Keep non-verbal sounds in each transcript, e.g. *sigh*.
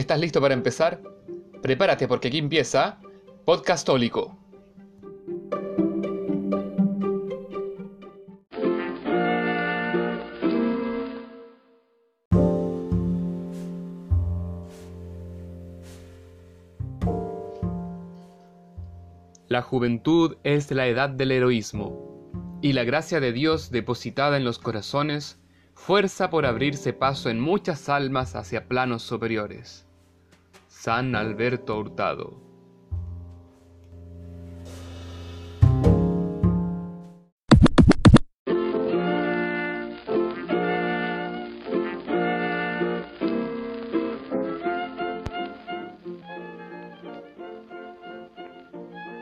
¿Estás listo para empezar? Prepárate porque aquí empieza Podcastólico. La juventud es la edad del heroísmo, y la gracia de Dios depositada en los corazones, fuerza por abrirse paso en muchas almas hacia planos superiores. San Alberto Hurtado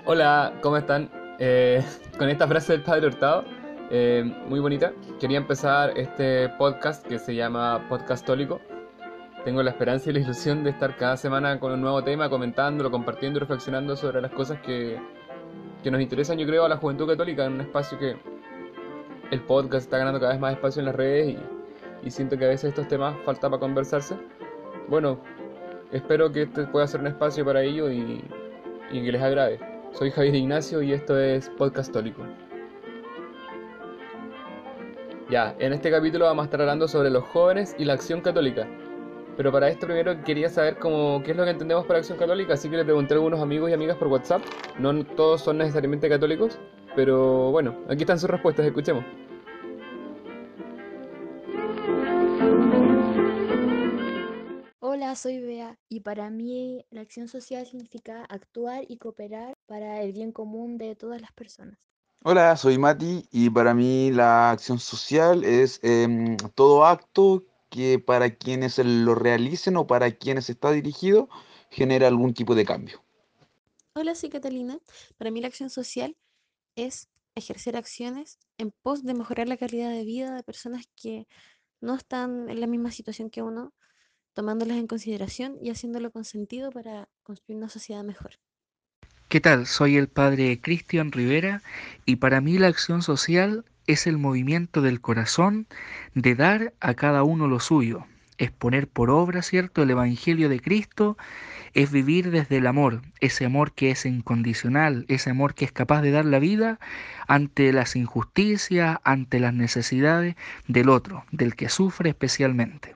Hola, ¿cómo están? Eh, con esta frase del Padre Hurtado, eh, muy bonita, quería empezar este podcast que se llama Podcastólico. Tengo la esperanza y la ilusión de estar cada semana con un nuevo tema, comentándolo, compartiendo y reflexionando sobre las cosas que, que nos interesan, yo creo, a la juventud católica, en un espacio que el podcast está ganando cada vez más espacio en las redes y, siento que a veces estos temas falta para conversarse. Bueno, espero que este pueda ser un espacio para ello y, y que les agrade. Soy Javier Ignacio y esto es Podcastólico. Ya, en este capítulo vamos a estar hablando sobre los jóvenes y la acción católica. Pero para esto primero quería saber cómo, qué es lo que entendemos por acción católica, así que le pregunté a algunos amigos y amigas por WhatsApp. No todos son necesariamente católicos, pero bueno, aquí están sus respuestas, escuchemos. Hola, soy Bea y para mí la acción social significa actuar y cooperar para el bien común de todas las personas. Hola, soy Mati y para mí la acción social es em, todo acto que para quienes lo realicen o para quienes está dirigido genera algún tipo de cambio. Hola, soy Catalina. Para mí la acción social es ejercer acciones en pos de mejorar la calidad de vida de personas que no están en la misma situación que uno tomándolas en consideración y haciéndolo con sentido para construir una sociedad mejor. ¿Qué tal? Soy el padre Cristian Rivera y para mí la acción social es el movimiento del corazón de dar a cada uno lo suyo, es poner por obra, ¿cierto?, el Evangelio de Cristo, es vivir desde el amor, ese amor que es incondicional, ese amor que es capaz de dar la vida ante las injusticias, ante las necesidades del otro, del que sufre especialmente.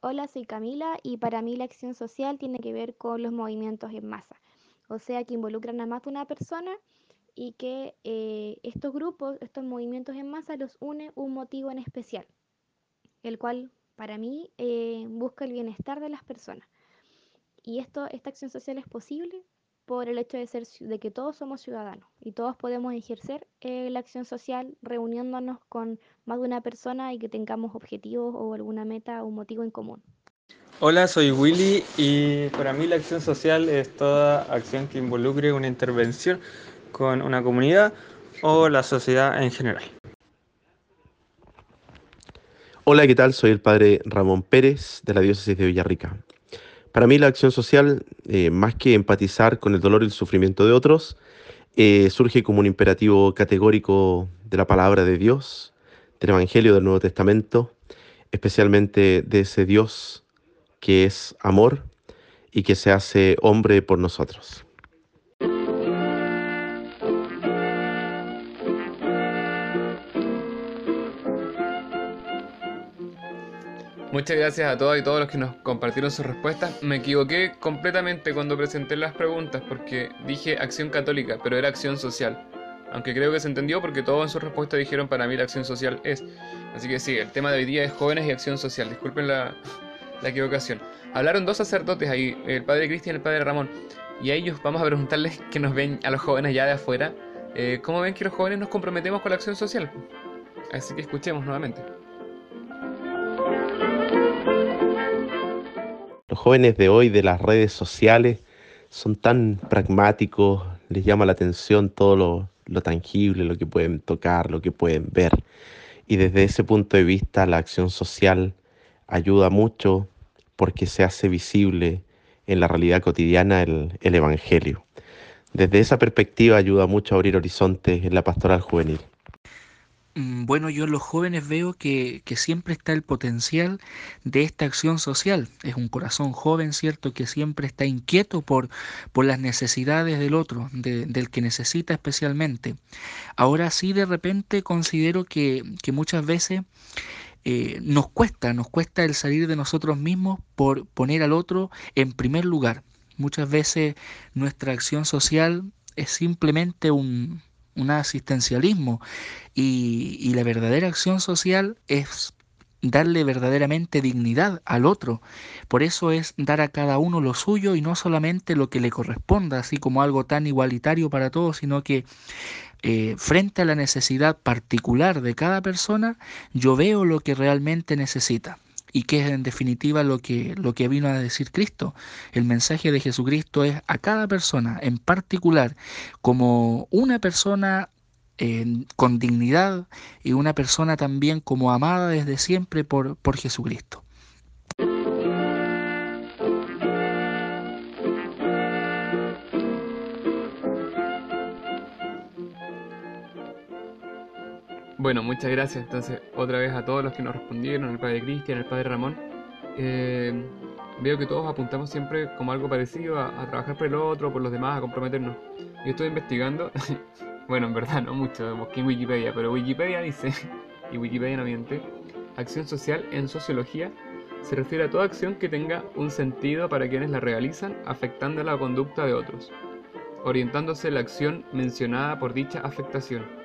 Hola, soy Camila y para mí la acción social tiene que ver con los movimientos en masa, o sea, que involucran a más de una persona y que eh, estos grupos, estos movimientos en masa los une un motivo en especial, el cual para mí eh, busca el bienestar de las personas. Y esto, esta acción social es posible por el hecho de, ser, de que todos somos ciudadanos y todos podemos ejercer eh, la acción social reuniéndonos con más de una persona y que tengamos objetivos o alguna meta o motivo en común. Hola, soy Willy y para mí la acción social es toda acción que involucre una intervención con una comunidad o la sociedad en general. Hola, ¿qué tal? Soy el padre Ramón Pérez de la diócesis de Villarrica. Para mí la acción social, eh, más que empatizar con el dolor y el sufrimiento de otros, eh, surge como un imperativo categórico de la palabra de Dios, del Evangelio del Nuevo Testamento, especialmente de ese Dios que es amor y que se hace hombre por nosotros. Muchas gracias a todas y todos los que nos compartieron sus respuestas. Me equivoqué completamente cuando presenté las preguntas porque dije acción católica, pero era acción social. Aunque creo que se entendió porque todos en sus respuestas dijeron para mí la acción social es. Así que sí, el tema de hoy día es jóvenes y acción social. Disculpen la, equivocación. Hablaron dos sacerdotes ahí, el padre Cristian y el padre Ramón. Y a ellos vamos a preguntarles que nos ven a los jóvenes ya de afuera. Eh, ¿Cómo ven que los jóvenes nos comprometemos con la acción social? Así que escuchemos nuevamente. Los jóvenes de hoy de las redes sociales son tan pragmáticos, les llama la atención todo lo, tangible, lo que pueden tocar, lo que pueden ver. Y desde ese punto de vista la acción social ayuda mucho porque se hace visible en la realidad cotidiana el, el Evangelio. Desde esa perspectiva ayuda mucho a abrir horizontes en la pastoral juvenil. Mm, Bueno, yo los jóvenes veo que, siempre está el potencial de esta acción social. Es un corazón joven, ¿cierto?, que siempre está inquieto por, las necesidades del otro, de- del que necesita especialmente. Ahora sí, de repente considero que, que muchas veces eh, nos cuesta, nos cuesta el salir de nosotros mismos por poner al otro en primer lugar. Muchas veces nuestra acción social es simplemente un, un asistencialismo y, y la verdadera acción social es darle verdaderamente dignidad al otro. Por eso es dar a cada uno lo suyo y no solamente lo que le corresponda, así como algo tan igualitario para todos, sino que eh, frente a la necesidad particular de cada persona, yo veo lo que realmente necesita. Y que es en definitiva lo que, lo que vino a decir Cristo. El mensaje de Jesucristo es a cada persona en particular como una persona eh, con dignidad y una persona también como amada desde siempre por, por Jesucristo. Bueno, muchas gracias entonces otra vez a todos los que nos respondieron, el padre Cristian, el padre Ramón. Eh, veo que todos apuntamos siempre como algo parecido a, a trabajar por el otro, por los demás, a comprometernos. Yo estoy investigando, *laughs* bueno, en verdad no mucho, busqué en Wikipedia, pero Wikipedia dice, *laughs* y Wikipedia no miente, acción social en sociología se refiere a toda acción que tenga un sentido para quienes la realizan, afectando la conducta de otros, orientándose la acción mencionada por dicha afectación.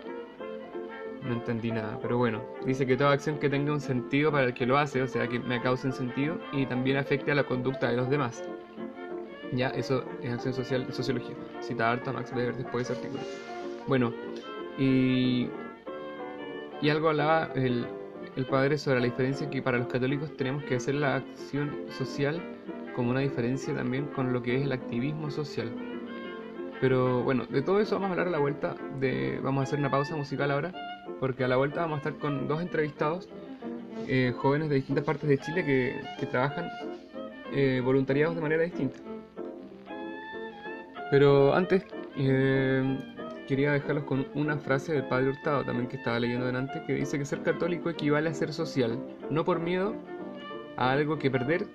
No entendí nada, pero bueno, dice que toda acción que tenga un sentido para el que lo hace, o sea, que me cause un sentido y también afecte a la conducta de los demás. Ya, eso es acción social en sociología. Cita harto a Max Weber después de ese artículo. Bueno, y, y algo hablaba el, el padre sobre la diferencia que para los católicos tenemos que hacer la acción social como una diferencia también con lo que es el activismo social. Pero bueno, de todo eso vamos a hablar a la vuelta de... Vamos a hacer una pausa musical ahora, porque a la vuelta vamos a estar con dos entrevistados, eh, jóvenes de distintas partes de Chile que, que trabajan eh, voluntariados de manera distinta. Pero antes, eh, quería dejarlos con una frase del padre Hurtado, también que estaba leyendo delante, que dice que ser católico equivale a ser social, no por miedo a algo que perder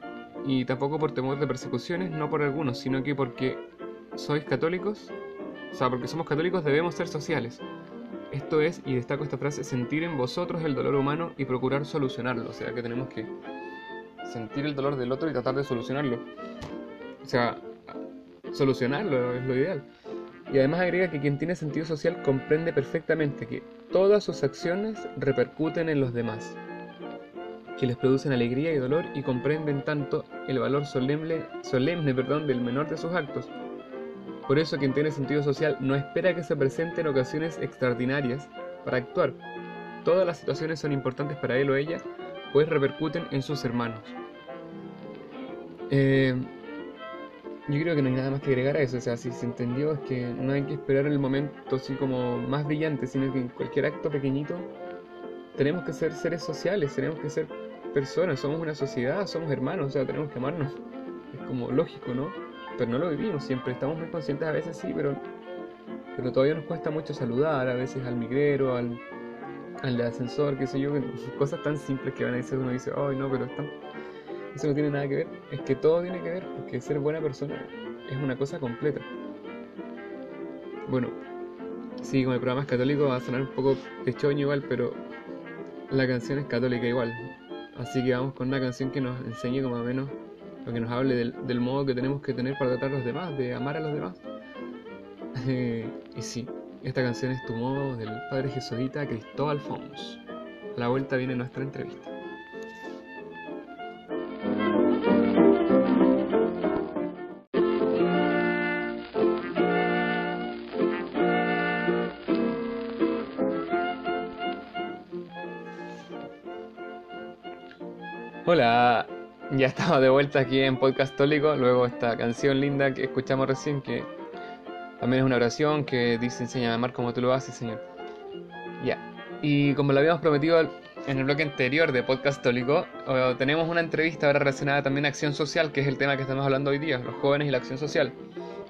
y tampoco por temor de persecuciones, no por algunos, sino que porque sois católicos, o sea, porque somos católicos debemos ser sociales. Esto es, y destaco esta frase, sentir en vosotros el dolor humano y procurar solucionarlo. O sea, que tenemos que sentir el dolor del otro y tratar de solucionarlo. O sea, solucionarlo es lo ideal. Y además agrega que quien tiene sentido social comprende perfectamente que todas sus acciones repercuten en los demás, que les producen alegría y dolor y comprenden tanto el valor solemne, solemne perdón, del menor de sus actos. Por eso quien tiene sentido social no espera que se presenten ocasiones extraordinarias para actuar. Todas las situaciones son importantes para él o ella, pues repercuten en sus hermanos. Eh, yo creo que no hay nada más que agregar a eso, o sea, si se entendió es que no hay que esperar el momento así como más brillante, sino que en cualquier acto pequeñito tenemos que ser seres sociales, tenemos que ser personas, somos una sociedad, somos hermanos, o sea, tenemos que amarnos. Es como lógico, ¿no? Pero no lo vivimos siempre, estamos muy conscientes a veces sí, pero, pero todavía nos cuesta mucho saludar, a veces al migrero, al, al ascensor, qué sé yo, cosas tan simples que van a decir uno dice, ay no, pero están... Eso no tiene nada que ver, es que todo tiene que ver, porque ser buena persona es una cosa completa. Bueno, sí, con el programa es católico va a sonar un poco pechoño igual, pero la canción es católica igual. Así que vamos con una canción que nos enseñe como a menos, o que nos hable del, modo que tenemos que tener para tratar a los demás, de amar a los demás. Eh, y sí, esta canción es Tu modo del padre jesuita Cristóbal Fons. A la vuelta viene nuestra entrevista. Hola, ya estamos de vuelta aquí en Podcast Tólico, luego esta canción linda que escuchamos recién, que también es una oración que dice, enseña a amar como tú lo haces, Señor. Ya, y como lo habíamos prometido en el bloque anterior de Podcast Tólico, tenemos una entrevista ahora relacionada también a acción social, que es el tema que estamos hablando hoy día, los jóvenes y la acción social.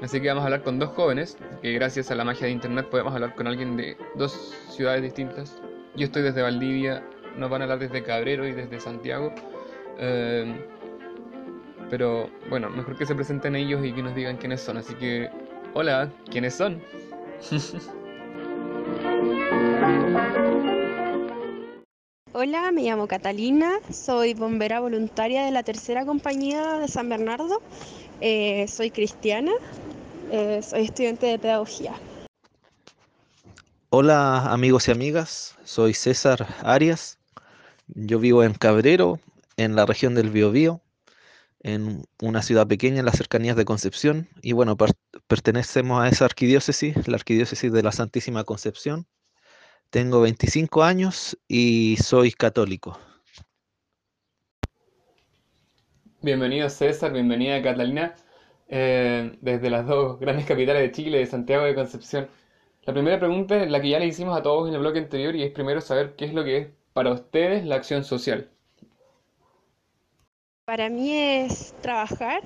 Así que vamos a hablar con dos jóvenes, que gracias a la magia de internet podemos hablar con alguien de dos ciudades distintas, Yo estoy desde Valdivia, nos van a hablar desde Cabrero y desde Santiago. Eh, pero bueno, mejor que se presenten ellos y que nos digan quiénes son. Así que, hola, ¿quiénes son? *laughs* Hola, me llamo Catalina, soy bombera voluntaria de la tercera compañía de San Bernardo. Eh, soy cristiana, eh, soy estudiante de pedagogía. Hola amigos y amigas, soy César Arias. Yo vivo en Cabrero, en la región del Biobío, en una ciudad pequeña en las cercanías de Concepción. Y bueno, pertenecemos a esa arquidiócesis, la arquidiócesis de la Santísima Concepción. Tengo 25 años y soy católico. Bienvenido César, bienvenida Catalina, eh, desde las dos grandes capitales de Chile, de Santiago de Concepción. La primera pregunta es la que ya le hicimos a todos en el bloque anterior y es primero saber qué es lo que es para ustedes la acción social. Para mí es trabajar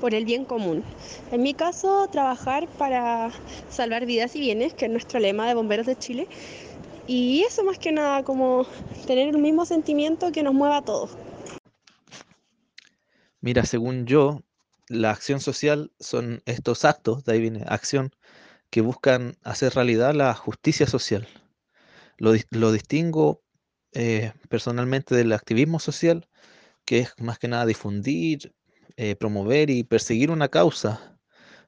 por el bien común. En mi caso, trabajar para salvar vidas y bienes, que es nuestro lema de Bomberos de Chile, y eso más que nada, como tener el mismo sentimiento que nos mueva a todos. Mira, según yo, la acción social son estos actos, de ahí viene acción, que buscan hacer realidad la justicia social. Lo, distingo eh, personalmente del activismo social, que es más que nada difundir, eh, promover y perseguir una causa.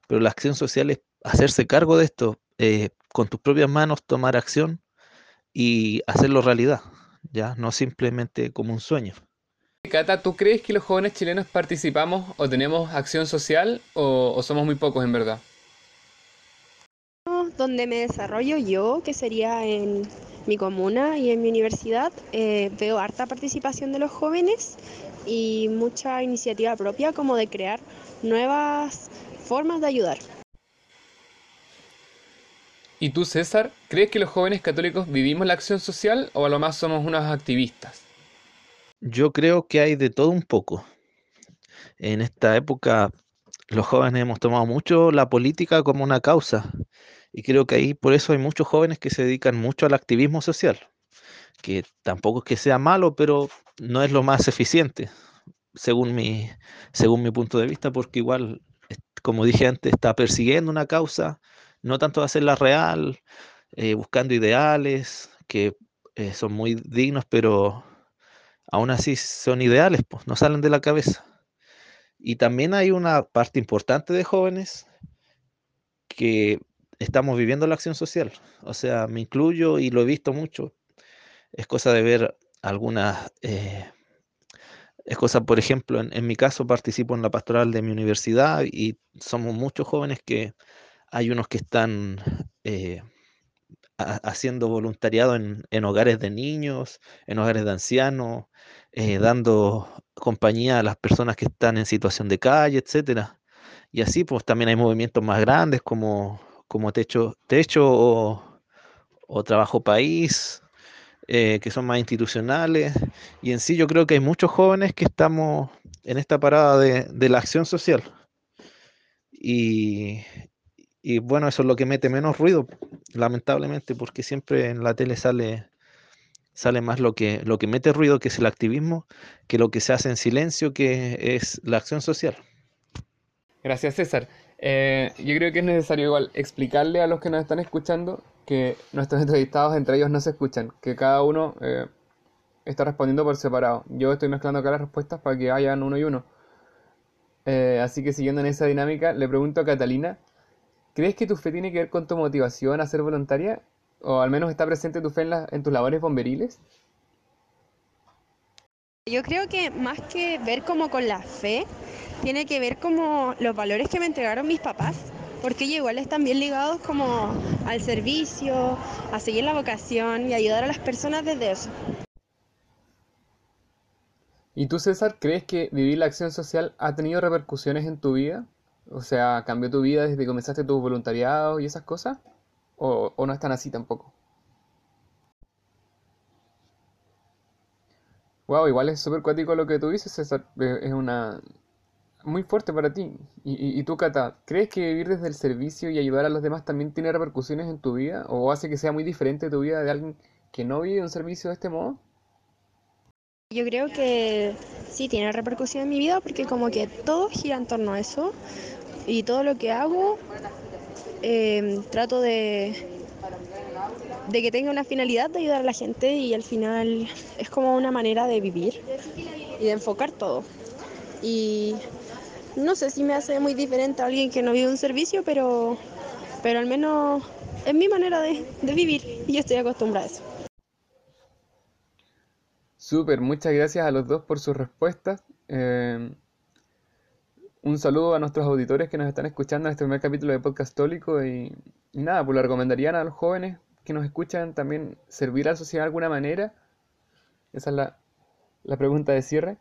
Pero la acción social es hacerse cargo de esto, eh, con tus propias manos tomar acción y hacerlo realidad, ya no simplemente como un sueño. Cata, ¿tú crees que los jóvenes chilenos participamos o tenemos acción social o, somos muy pocos en verdad? Donde me desarrollo yo, que sería en mi comuna y en mi universidad, eh, veo harta participación de los jóvenes y mucha iniciativa propia como de crear nuevas formas de ayudar. ¿Y tú, César, crees que los jóvenes católicos vivimos la acción social o a lo más somos unos activistas? Yo creo que hay de todo un poco. En esta época los jóvenes hemos tomado mucho la política como una causa y creo que ahí por eso hay muchos jóvenes que se dedican mucho al activismo social, que tampoco es que sea malo, pero no es lo más eficiente, según mi, según mi punto de vista, porque igual, como dije antes, está persiguiendo una causa no tanto hacerla real, eh, buscando ideales que eh, son muy dignos, pero aún así son ideales, pues no salen de la cabeza. Y también hay una parte importante de jóvenes que estamos viviendo la acción social. O sea, me incluyo y lo he visto mucho. Es cosa de ver algunas... Eh, es cosa, por ejemplo, en, mi caso participo en la pastoral de mi universidad y somos muchos jóvenes que hay unos que están eh, haciendo voluntariado en, hogares de niños, en hogares de ancianos, eh, dando compañía a las personas que están en situación de calle, etcétera. Y así, pues también hay movimientos más grandes como, como Techo, Techo o, Trabajo País, eh, que son más institucionales. Y en sí yo creo que hay muchos jóvenes que estamos en esta parada de, la acción social. Y, y bueno, eso es lo que mete menos ruido, lamentablemente, porque siempre en la tele sale, sale más lo que, lo que mete ruido, que es el activismo, que lo que se hace en silencio, que es la acción social. Gracias, César. Eh, yo creo que es necesario igual explicarle a los que nos están escuchando que nuestros *laughs* entrevistados entre ellos no se escuchan, que cada uno eh, está respondiendo por separado. Yo estoy mezclando acá las respuestas para que hayan uno y uno. Eh, así que siguiendo en esa dinámica, le pregunto a Catalina ¿Crees que tu fe tiene que ver con tu motivación a ser voluntaria? ¿O al menos está presente tu fe en, tus labores bomberiles? Yo creo que más que ver como con la fe, tiene que ver como los valores que me entregaron mis papás, porque igual están bien ligados como al servicio, a seguir la vocación y ayudar a las personas desde eso. ¿Y tú, César, crees que vivir la acción social ha tenido repercusiones en tu vida? O sea, ¿cambió tu vida desde que comenzaste tu voluntariado y esas cosas? ¿O, no es tan así tampoco? Wow, igual es súper cuático lo que tú dices, César. Es una... Muy fuerte para ti. Y, y, tú, Cata, ¿crees que vivir desde el servicio y ayudar a los demás también tiene repercusiones en tu vida? ¿O hace que sea muy diferente tu vida de alguien que no vive un servicio de este modo? Yo creo que sí tiene repercusión en mi vida porque como que todo gira en torno a eso y todo lo que hago eh, trato de, de que tenga una finalidad de ayudar a la gente y al final es como una manera de vivir y de enfocar todo. Y no sé si me hace muy diferente a alguien que no vive un servicio, pero, pero al menos es mi manera de, de vivir y yo estoy acostumbrada a eso. Súper, muchas gracias a los dos por sus respuestas. Eh, un saludo a nuestros auditores que nos están escuchando en este primer capítulo de Podcast Tólico y, y nada, pues le recomendarían a los jóvenes que nos escuchan también servir a la sociedad de alguna manera. Esa es la, la pregunta de cierre.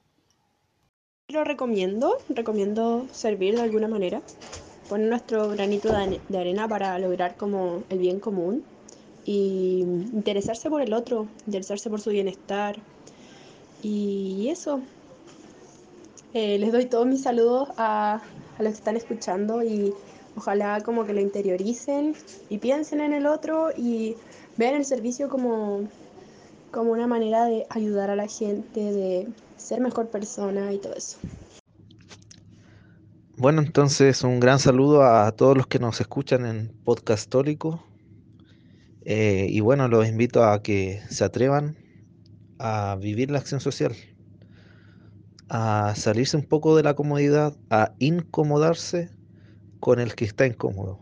Lo recomiendo, recomiendo servir de alguna manera, poner nuestro granito de, arena para lograr como el bien común y interesarse por el otro, interesarse por su bienestar y eso. Eh, les doy todos mis saludos a, a los que están escuchando y ojalá como que lo interioricen y piensen en el otro y vean el servicio como, como una manera de ayudar a la gente, de ser mejor persona y todo eso. Bueno, entonces un gran saludo a todos los que nos escuchan en Podcast Tólico. Eh, y bueno, los invito a que se atrevan a vivir la acción social, a salirse un poco de la comodidad, a incomodarse con el que está incómodo,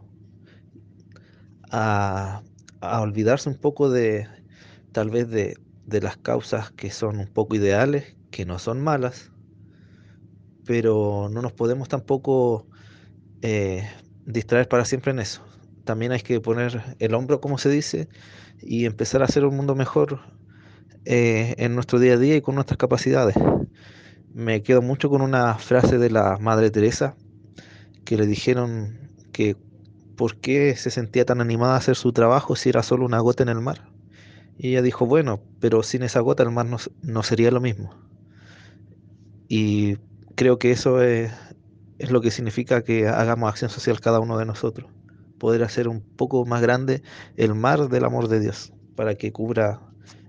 a, a olvidarse un poco de tal vez de, de las causas que son un poco ideales, que no son malas, pero no nos podemos tampoco eh, distraer para siempre en eso. También hay que poner el hombro, como se dice, y empezar a hacer un mundo mejor eh, en nuestro día a día y con nuestras capacidades. Me quedo mucho con una frase de la Madre Teresa que le dijeron que por qué se sentía tan animada a hacer su trabajo si era solo una gota en el mar. Y ella dijo, bueno, pero sin esa gota el mar no, no sería lo mismo. Y creo que eso es, lo que significa que hagamos acción social cada uno de nosotros. Poder hacer un poco más grande el mar del amor de Dios para que cubra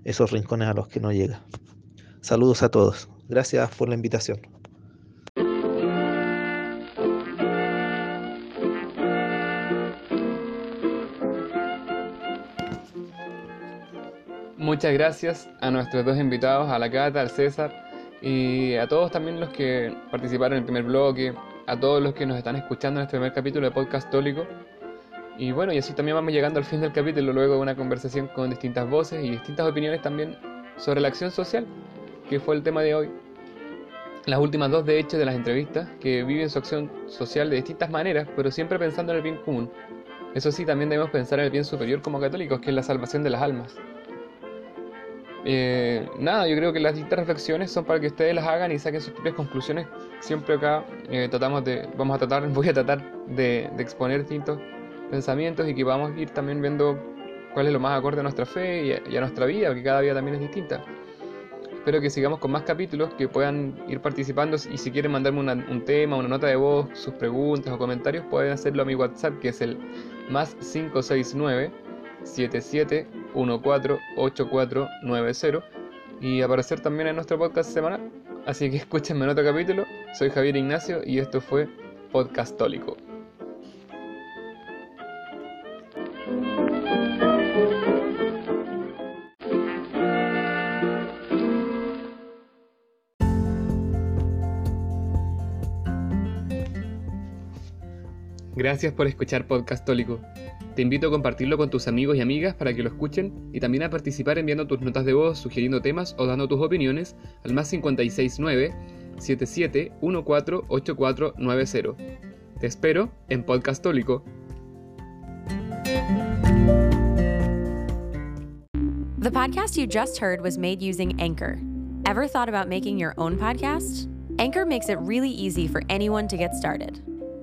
esos rincones a los que no llega. Saludos a todos. Gracias por la invitación. Muchas gracias a nuestros dos invitados, a la Cata, al César y a todos también los que participaron en el primer bloque, a todos los que nos están escuchando en este primer capítulo de Podcast Tólico. Y bueno, y así también vamos llegando al fin del capítulo, luego de una conversación con distintas voces y distintas opiniones también sobre la acción social, que fue el tema de hoy. Las últimas dos, de hecho, de las entrevistas, que viven su acción social de distintas maneras, pero siempre pensando en el bien común. Eso sí, también debemos pensar en el bien superior como católicos, que es la salvación de las almas. Eh, nada, yo creo que las distintas reflexiones son para que ustedes las hagan y saquen sus propias conclusiones. Siempre acá eh, tratamos de, vamos a tratar, *laughs* voy a tratar de, de, exponer distintos pensamientos y que vamos a ir también viendo cuál es lo más acorde a nuestra fe y a, y a nuestra vida, porque cada vida también es distinta. Espero que sigamos con más capítulos, que puedan ir participando y si quieren mandarme una, un tema, una nota de voz, sus preguntas o comentarios, pueden hacerlo a mi WhatsApp, que es el más 569 77148490 y aparecer también en nuestro podcast semanal. Así que *laughs* escúchenme en otro capítulo. Soy Javier Ignacio y esto fue Podcastólico. Gracias por escuchar Podcastólico. Te invito a compartirlo con tus amigos y amigas para que lo escuchen y también a participar enviando tus notas de voz, sugiriendo temas o dando tus opiniones al más 569 77148490. Te espero en Podcastólico. The podcast you just heard was made using Anchor. Ever thought about making your own podcast? Anchor makes it really easy for anyone to get started.